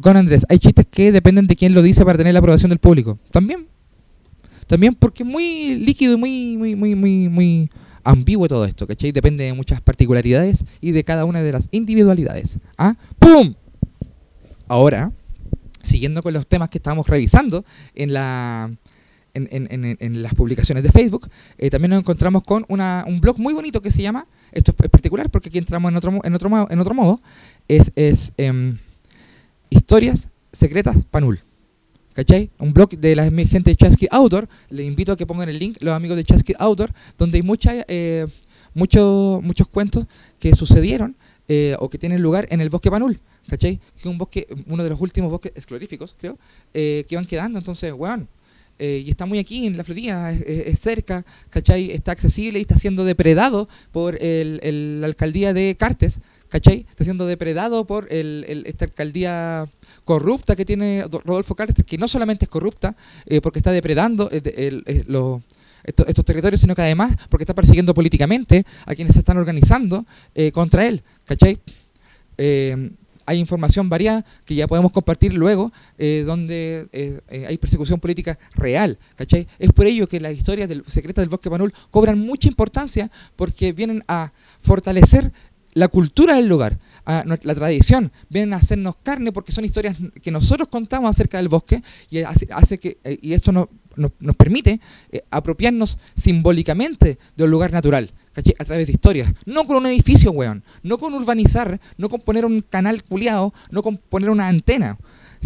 Con Andrés, hay chistes que dependen de quién lo dice para tener la aprobación del público. También. También porque es muy líquido y muy, muy, muy, muy, muy ambiguo todo esto, ¿cachai? Depende de muchas particularidades y de cada una de las individualidades. ¿Ah? ¡Pum! Ahora, siguiendo con los temas que estábamos revisando en la... En, en, las publicaciones de Facebook, eh, también nos encontramos con una, un blog muy bonito que se llama, esto es particular porque aquí entramos en otro, en otro, en otro modo, es, eh, Historias Secretas Panul. ¿Cachai? Un blog de la gente de Chasky Outdoor. Le invito a que pongan el link, los amigos de Chasky Outdoor, donde hay mucha, eh, mucho, muchos cuentos que sucedieron eh, o que tienen lugar en el bosque Panul. ¿Cachai? Que un bosque, uno de los últimos bosques escloríficos, creo, eh, que van quedando. Entonces, weón. Eh, y está muy aquí en la Florida, es, es, cerca, ¿cachai? Está accesible y está siendo depredado por el, el, la alcaldía de Cartes, ¿cachai? Está siendo depredado por esta alcaldía corrupta que tiene Rodolfo Carter, que no solamente es corrupta, eh, porque está depredando eh, estos, territorios, sino que además porque está persiguiendo políticamente a quienes se están organizando eh, contra él, ¿cachai? hay información variada que ya podemos compartir luego, donde hay persecución política real, ¿cachai? Es por ello que las historias del, secretas del Bosque Panul cobran mucha importancia porque vienen a fortalecer la cultura del lugar, la tradición, vienen a hacernos carne porque son historias que nosotros contamos acerca del bosque y hace, que eh, y esto nos, nos, permite eh, apropiarnos simbólicamente de un lugar natural, a través de historias, no con un edificio, weón, no con urbanizar, no con poner un canal culiado, no con poner una antena,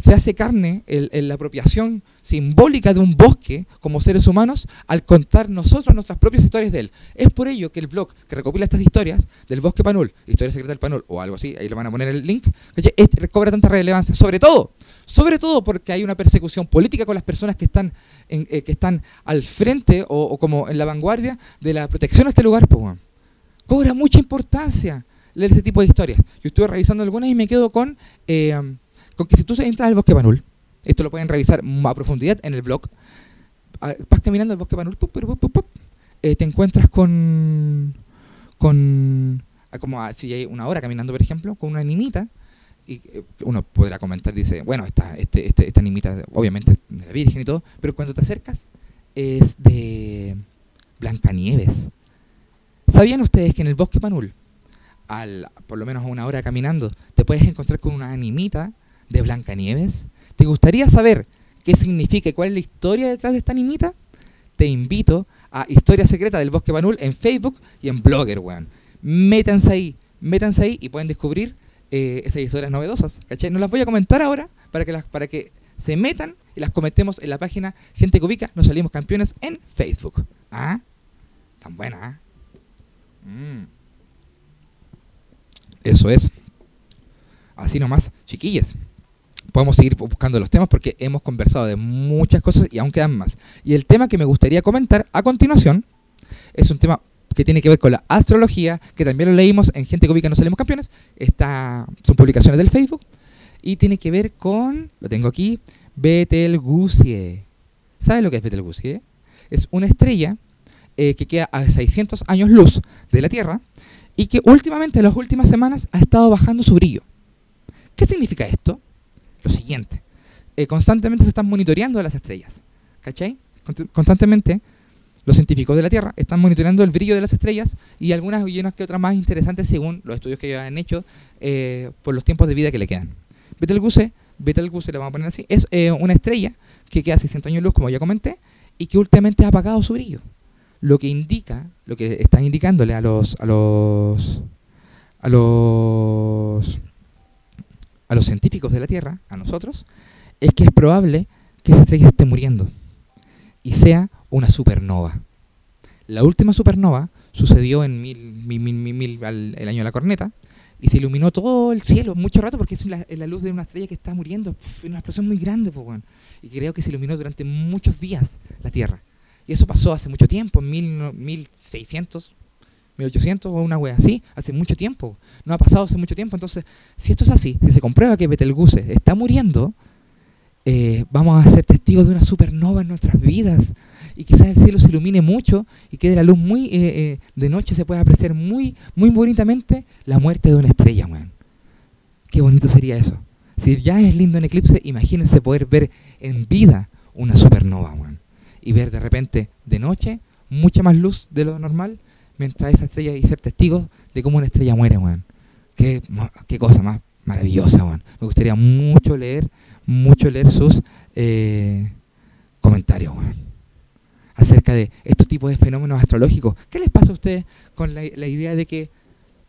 se hace carne el, la apropiación simbólica de un bosque como seres humanos al contar nosotros nuestras propias historias de él. Es por ello que el blog que recopila estas historias del bosque Panul, Historia Secreta del Panul o algo así, ahí le van a poner el link, este recobra tanta relevancia. Sobre todo, sobre todo porque hay una persecución política con las personas que están, eh, que están al frente o, como en la vanguardia de la protección de este lugar. Cobra mucha importancia leer este tipo de historias. Yo estuve revisando algunas y me quedo con... Eh, que si tú entras al bosque Panul, esto lo pueden revisar a profundidad en el blog, ah, vas caminando al bosque Panul, eh, te encuentras con, con ah, como si hay una hora caminando, por ejemplo, con una nimita, y eh, uno podrá comentar, dice, bueno, esta, este, este, esta nimita obviamente de la Virgen y todo, pero cuando te acercas es de Blancanieves. ¿Sabían ustedes que en el bosque Panul, al, por lo menos a una hora caminando, te puedes encontrar con una animita de Blancanieves? ¿Te gustaría saber qué significa y cuál es la historia detrás de esta niñita? Te invito a Historia Secreta del Bosque Banul en Facebook y en Blogger, weón. Métanse ahí, métanse ahí y pueden descubrir eh, esas historias novedosas, ¿cachai? No las voy a comentar ahora para que, para que se metan y las comentemos en la página Gente Cubica, nos salimos campeones en Facebook. ¿Ah? Tan buena, ¿ah? Mm. Eso es. Así nomás, chiquillas podemos seguir buscando los temas porque hemos conversado de muchas cosas y aún quedan más. Y el tema que me gustaría comentar a continuación es un tema que tiene que ver con la astrología, que también lo leímos en Gente Cómica No Salimos Campeones. Está, son publicaciones del Facebook. Y tiene que ver con, lo tengo aquí, Betelgeuse. ¿Sabes lo que es Betelgeuse? Es una estrella eh, que queda a 600 años luz de la Tierra y que últimamente, en las últimas semanas, ha estado bajando su brillo. ¿Qué significa esto? Lo siguiente. Eh, constantemente se están monitoreando las estrellas. ¿Cachai? Constantemente los científicos de la Tierra están monitoreando el brillo de las estrellas y algunas y unas que otras más interesantes según los estudios que ya han hecho eh, por los tiempos de vida que le quedan. Betelgeuse, Betelgeuse le vamos a poner así, es eh, una estrella que queda 600 años luz, como ya comenté, y que últimamente ha apagado su brillo. Lo que indica, lo que están indicándole a los, a los, a los a los científicos de la Tierra, a nosotros, es que es probable que esa estrella esté muriendo y sea una supernova. La última supernova sucedió en el año de la corneta y se iluminó todo el cielo mucho rato porque es la, luz de una estrella que está muriendo, una explosión muy grande, y creo que se iluminó durante muchos días la Tierra. Y eso pasó hace mucho tiempo, en mil, 1600, 1800 o una wea así, hace mucho tiempo. No ha pasado hace mucho tiempo. Entonces, si esto es así, si se comprueba que Betelgeuse está muriendo, eh, vamos a ser testigos de una supernova en nuestras vidas. Y quizás el cielo se ilumine mucho y quede la luz muy eh, eh, de noche, se pueda apreciar muy, muy bonitamente la muerte de una estrella, weón. Qué bonito sería eso. Si ya es lindo en eclipse, imagínense poder ver en vida una supernova, weón. Y ver de repente de noche mucha más luz de lo normal mientras esa estrella y ser testigos de cómo una estrella muere, weón. Qué, cosa más maravillosa, weón. Me gustaría mucho leer, mucho leer sus eh, comentarios. Acerca de estos tipos de fenómenos astrológicos. ¿Qué les pasa a ustedes con la, idea de que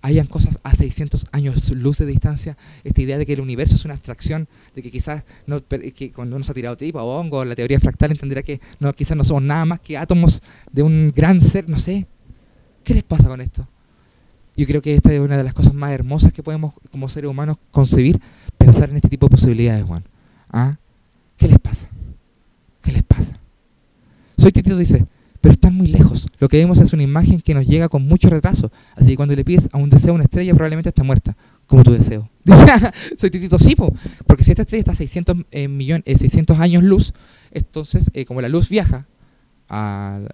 hayan cosas a 600 años luz de distancia, esta idea de que el universo es una abstracción, de que quizás no, que cuando uno se ha tirado tipo o hongo, la teoría fractal entenderá que no, quizás no somos nada más que átomos de un gran ser, no sé, ¿Qué les pasa con esto? Yo creo que esta es una de las cosas más hermosas que podemos como seres humanos concebir, pensar en este tipo de posibilidades, Juan. ¿Ah? ¿Qué les pasa? ¿Qué les pasa? Soy Titito dice, pero están muy lejos. Lo que vemos es una imagen que nos llega con mucho retraso. Así que cuando le pides a un deseo una estrella, probablemente está muerta, como tu deseo. Soy Titito Sipo, porque si esta estrella está a 600, eh, millones, 600 años luz, entonces, eh, como la luz viaja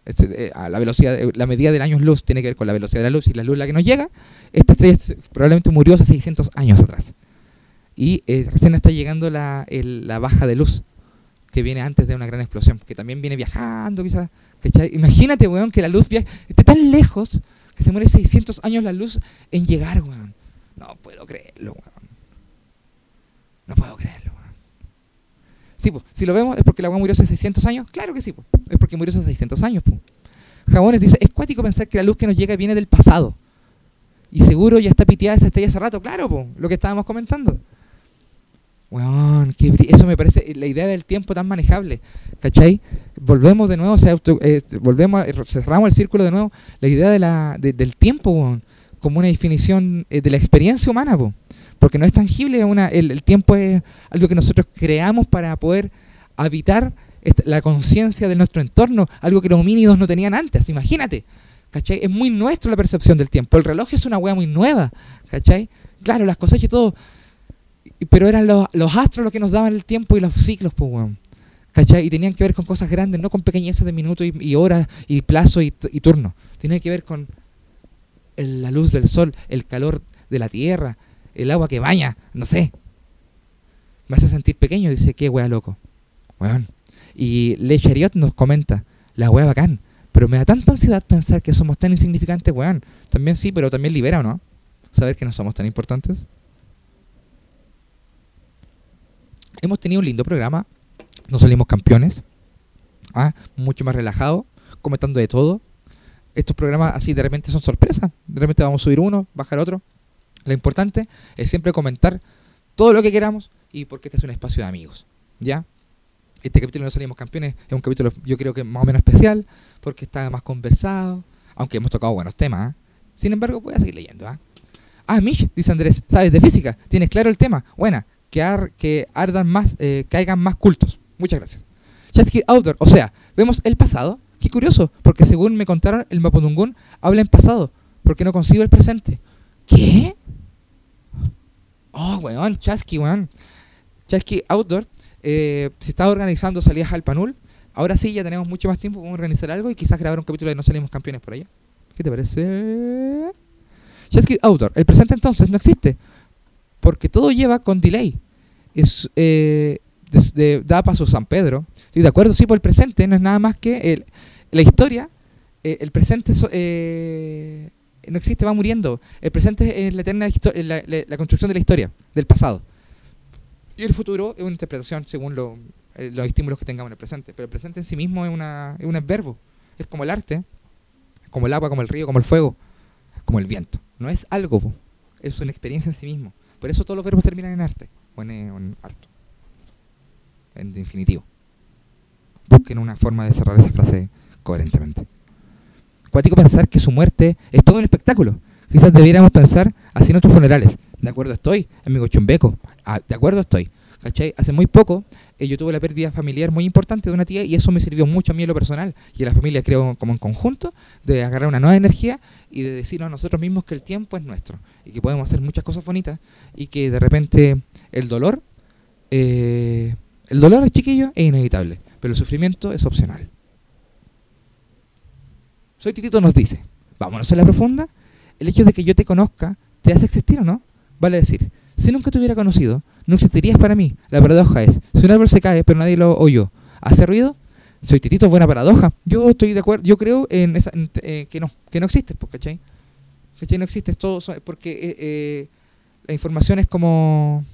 este, a, la velocidad, la medida del año luz tiene que ver con la velocidad de la luz y la luz la que nos llega, esta estrella probablemente murió hace 600 años atrás. Y eh, recién está llegando la, la, baja de luz, que viene antes de una gran explosión, que también viene viajando quizás. Imagínate, weón, que la luz viaja, esté tan lejos que se muere 600 años la luz en llegar, weón. No puedo creerlo, weón. No puedo creerlo. Si lo vemos, ¿es porque la agua murió hace 600 años? Claro que sí, pues, es porque murió hace 600 años. Pues. Jabones dice, es cuático pensar que la luz que nos llega viene del pasado. Y seguro ya está piteada esa estrella hace rato, claro, pues, lo que estábamos comentando. Weón, eso me parece la idea del tiempo tan manejable, ¿cachai? Volvemos de nuevo, o sea, eh, volvemos, cerramos el círculo de nuevo, la idea del tiempo, como una definición eh, de la experiencia humana, pues porque no es tangible, el, tiempo es algo que nosotros creamos para poder habitar la conciencia de nuestro entorno, algo que los homínidos no tenían antes, imagínate. ¿Cachai? Es muy nuestro la percepción del tiempo. El reloj es una hueá muy nueva, ¿cachai? Claro, las cosas y todo. Pero eran los, astros los que nos daban el tiempo y los ciclos, pues, weón. ¿Cachai? Y tenían que ver con cosas grandes, no con pequeñezas de minutos y, horas y plazo y, y turno. Tenían que ver con la luz del sol, el calor de la tierra, el agua que baña, no sé. Me hace sentir pequeño, dice, qué wea loco. Weón. Y Le nos comenta, la wea bacán, pero me da tanta ansiedad pensar que somos tan insignificantes, weón. También sí, pero también libera, ¿o no? Saber que no somos tan importantes. Hemos tenido un lindo programa, nos salimos campeones, ¿ah? mucho más relajado, comentando de todo. Estos programas así de repente son sorpresas, de repente vamos a subir uno, bajar otro. Lo importante es siempre comentar todo lo que queramos y porque este es un espacio de amigos. ¿Ya? Este capítulo no salimos campeones es un capítulo yo creo que más o menos especial porque está más conversado, aunque hemos tocado buenos temas. ¿ah? Sin embargo, voy a seguir leyendo. ¿ah? ah, Mish, dice Andrés, sabes de física, tienes claro el tema. Buena, que, que ardan más, eh, caigan más cultos. Muchas gracias. Chesky Outdoor, o sea, vemos el pasado. Qué curioso, porque según me contaron, el Mapudungun habla en pasado, porque no consigo el presente. ¿Qué? Oh, weón, Chasky, weón. Chasky Outdoor. Eh, se está organizando salidas al Panul. Ahora sí, ya tenemos mucho más tiempo para organizar algo y quizás grabar un capítulo de No Salimos Campeones por allá. ¿Qué te parece? Chasky Outdoor. El presente entonces no existe. Porque todo lleva con delay. Es, eh, da paso San Pedro. De acuerdo, sí, por el presente no es nada más que la historia. Eh, el presente eh, no existe, va muriendo. El presente es la eterna la, la, construcción de la historia, del pasado. Y el futuro es una interpretación según eh, los estímulos que tengamos en el presente. Pero el presente en sí mismo es, una, es un verbo. Es como el arte, como el agua, como el río, como el fuego, como el viento. No es algo, es una experiencia en sí mismo. Por eso todos los verbos terminan en arte o en, en. En definitivo. Busquen una forma de cerrar esa frase coherentemente cuático pensar que su muerte es todo un espectáculo. Quizás debiéramos pensar así en nuestros funerales. De acuerdo estoy, amigo Chumbeco. Ah, de acuerdo estoy. ¿Cachai? Hace muy poco eh, yo tuve la pérdida familiar muy importante de una tía y eso me sirvió mucho a mí en lo personal y a la familia creo como en conjunto de agarrar una nueva energía y de decirnos a nosotros mismos que el tiempo es nuestro y que podemos hacer muchas cosas bonitas y que de repente el dolor, eh, el dolor chiquillo es inevitable, pero el sufrimiento es opcional. Soy Titito nos dice, vámonos a la profunda, el hecho de que yo te conozca te hace existir o no. Vale decir, si nunca te hubiera conocido, no existirías para mí. La paradoja es, si un árbol se cae pero nadie lo oyó, ¿hace ruido? Soy Titito, buena paradoja. Yo estoy de acuerdo, yo creo en esa, eh, que no, que no existe, pues, ¿cachai? ¿Cachai? No existe, todo, porque eh, eh, la información es como...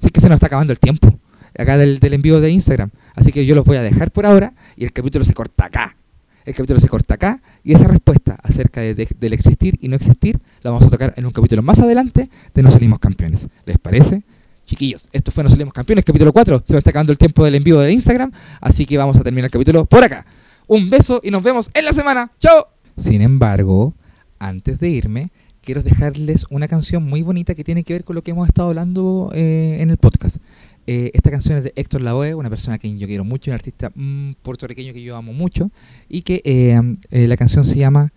Sí que se nos está acabando el tiempo, acá del, del envío de Instagram. Así que yo los voy a dejar por ahora y el capítulo se corta acá. El capítulo se corta acá y esa respuesta acerca del existir y no existir la vamos a tocar en un capítulo más adelante de No Salimos Campeones. ¿Les parece? Chiquillos, esto fue No Salimos Campeones, capítulo 4. Se me está acabando el tiempo del envío de Instagram, así que vamos a terminar el capítulo por acá. Un beso y nos vemos en la semana. ¡Chao! Sin embargo, antes de irme, quiero dejarles una canción muy bonita que tiene que ver con lo que hemos estado hablando eh, en el podcast. Eh, esta canción es de Héctor Lavoe, una persona que yo quiero mucho, un artista mm, puertorriqueño que yo amo mucho, y que eh, la canción se llama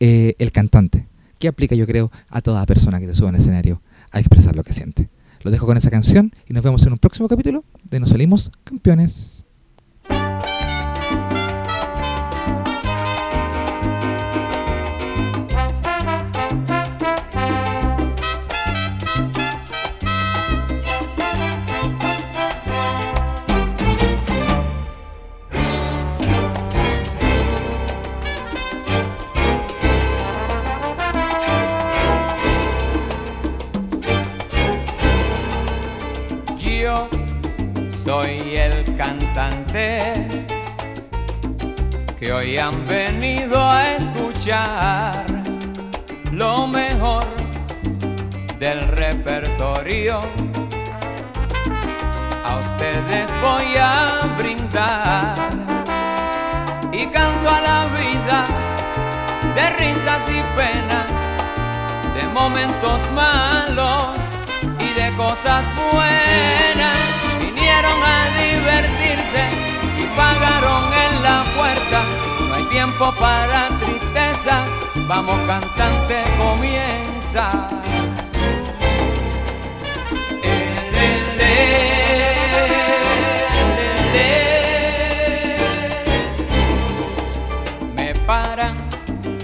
El Cantante, que aplica yo creo a toda persona que se suba al escenario a expresar lo que siente. Lo dejo con esa canción y nos vemos en un próximo capítulo de Nos Salimos Campeones. Han venido a escuchar lo mejor del repertorio. A ustedes voy a brindar y canto a la vida de risas y penas, de momentos malos y de cosas buenas a divertirse y pagaron en la puerta. Hay tiempo para tristeza, vamos cantante, comienza. Me paran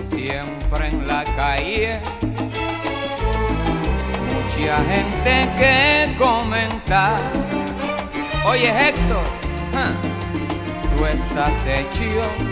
siempre en la calle. Mucha gente que comentar Oye Héctor, tú estás hecho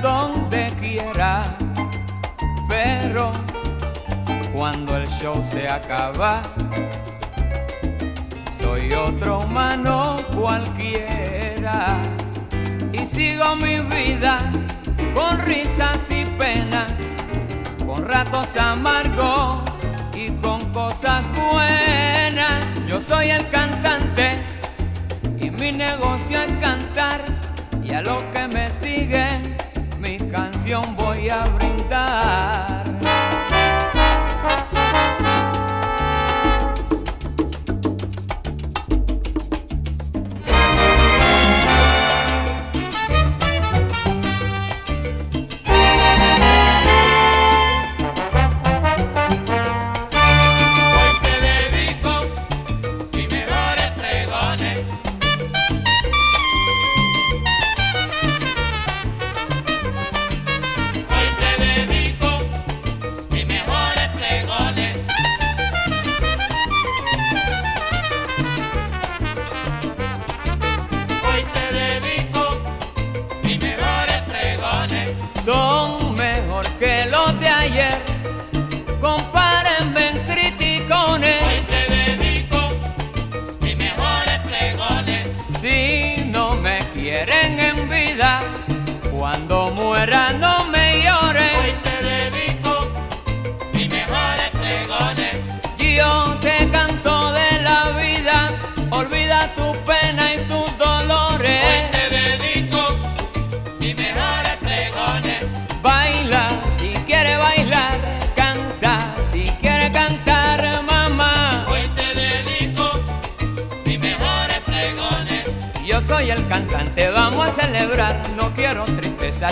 Donde quiera, pero cuando el show se acaba, soy otro humano cualquiera y sigo mi vida con risas y penas, con ratos amargos y con cosas buenas. Yo soy el cantante y mi negocio es cantar y a lo que me siguen mi canción voy a brindar.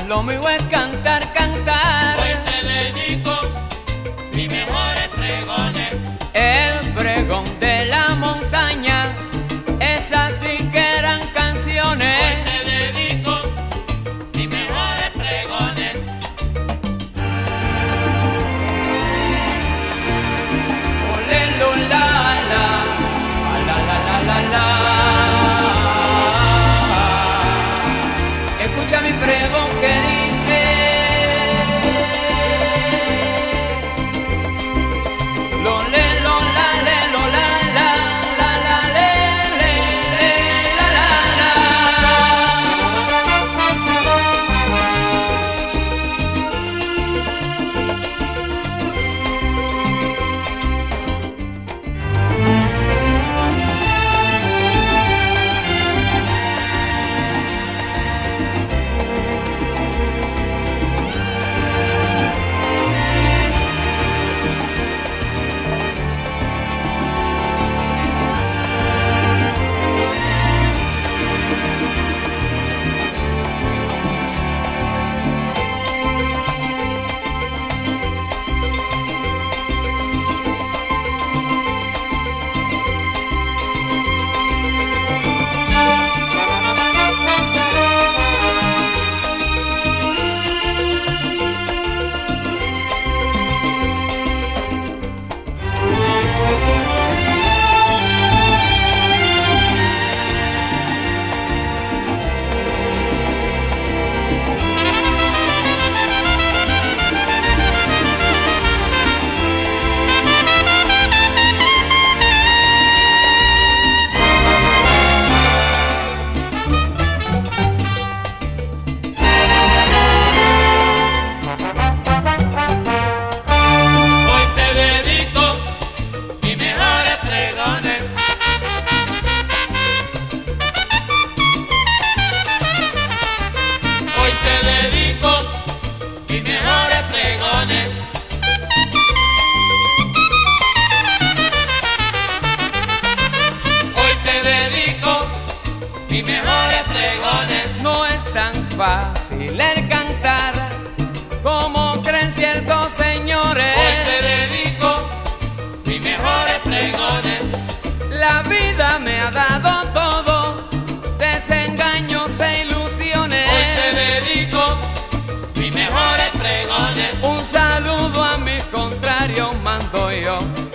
Lo mío es cantar, cantar.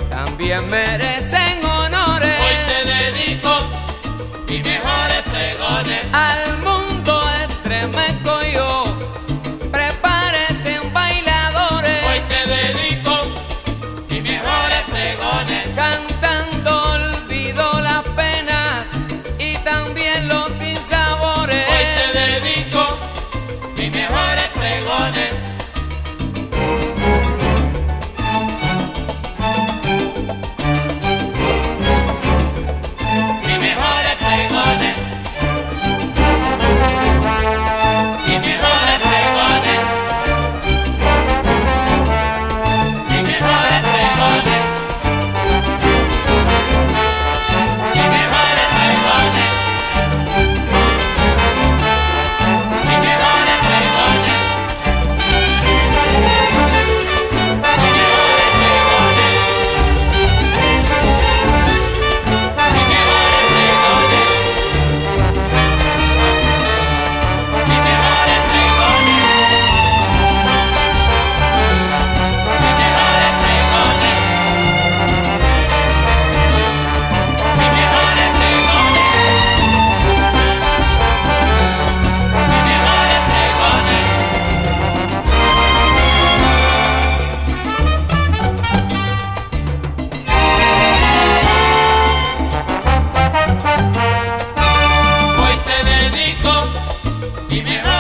también merezco. Give me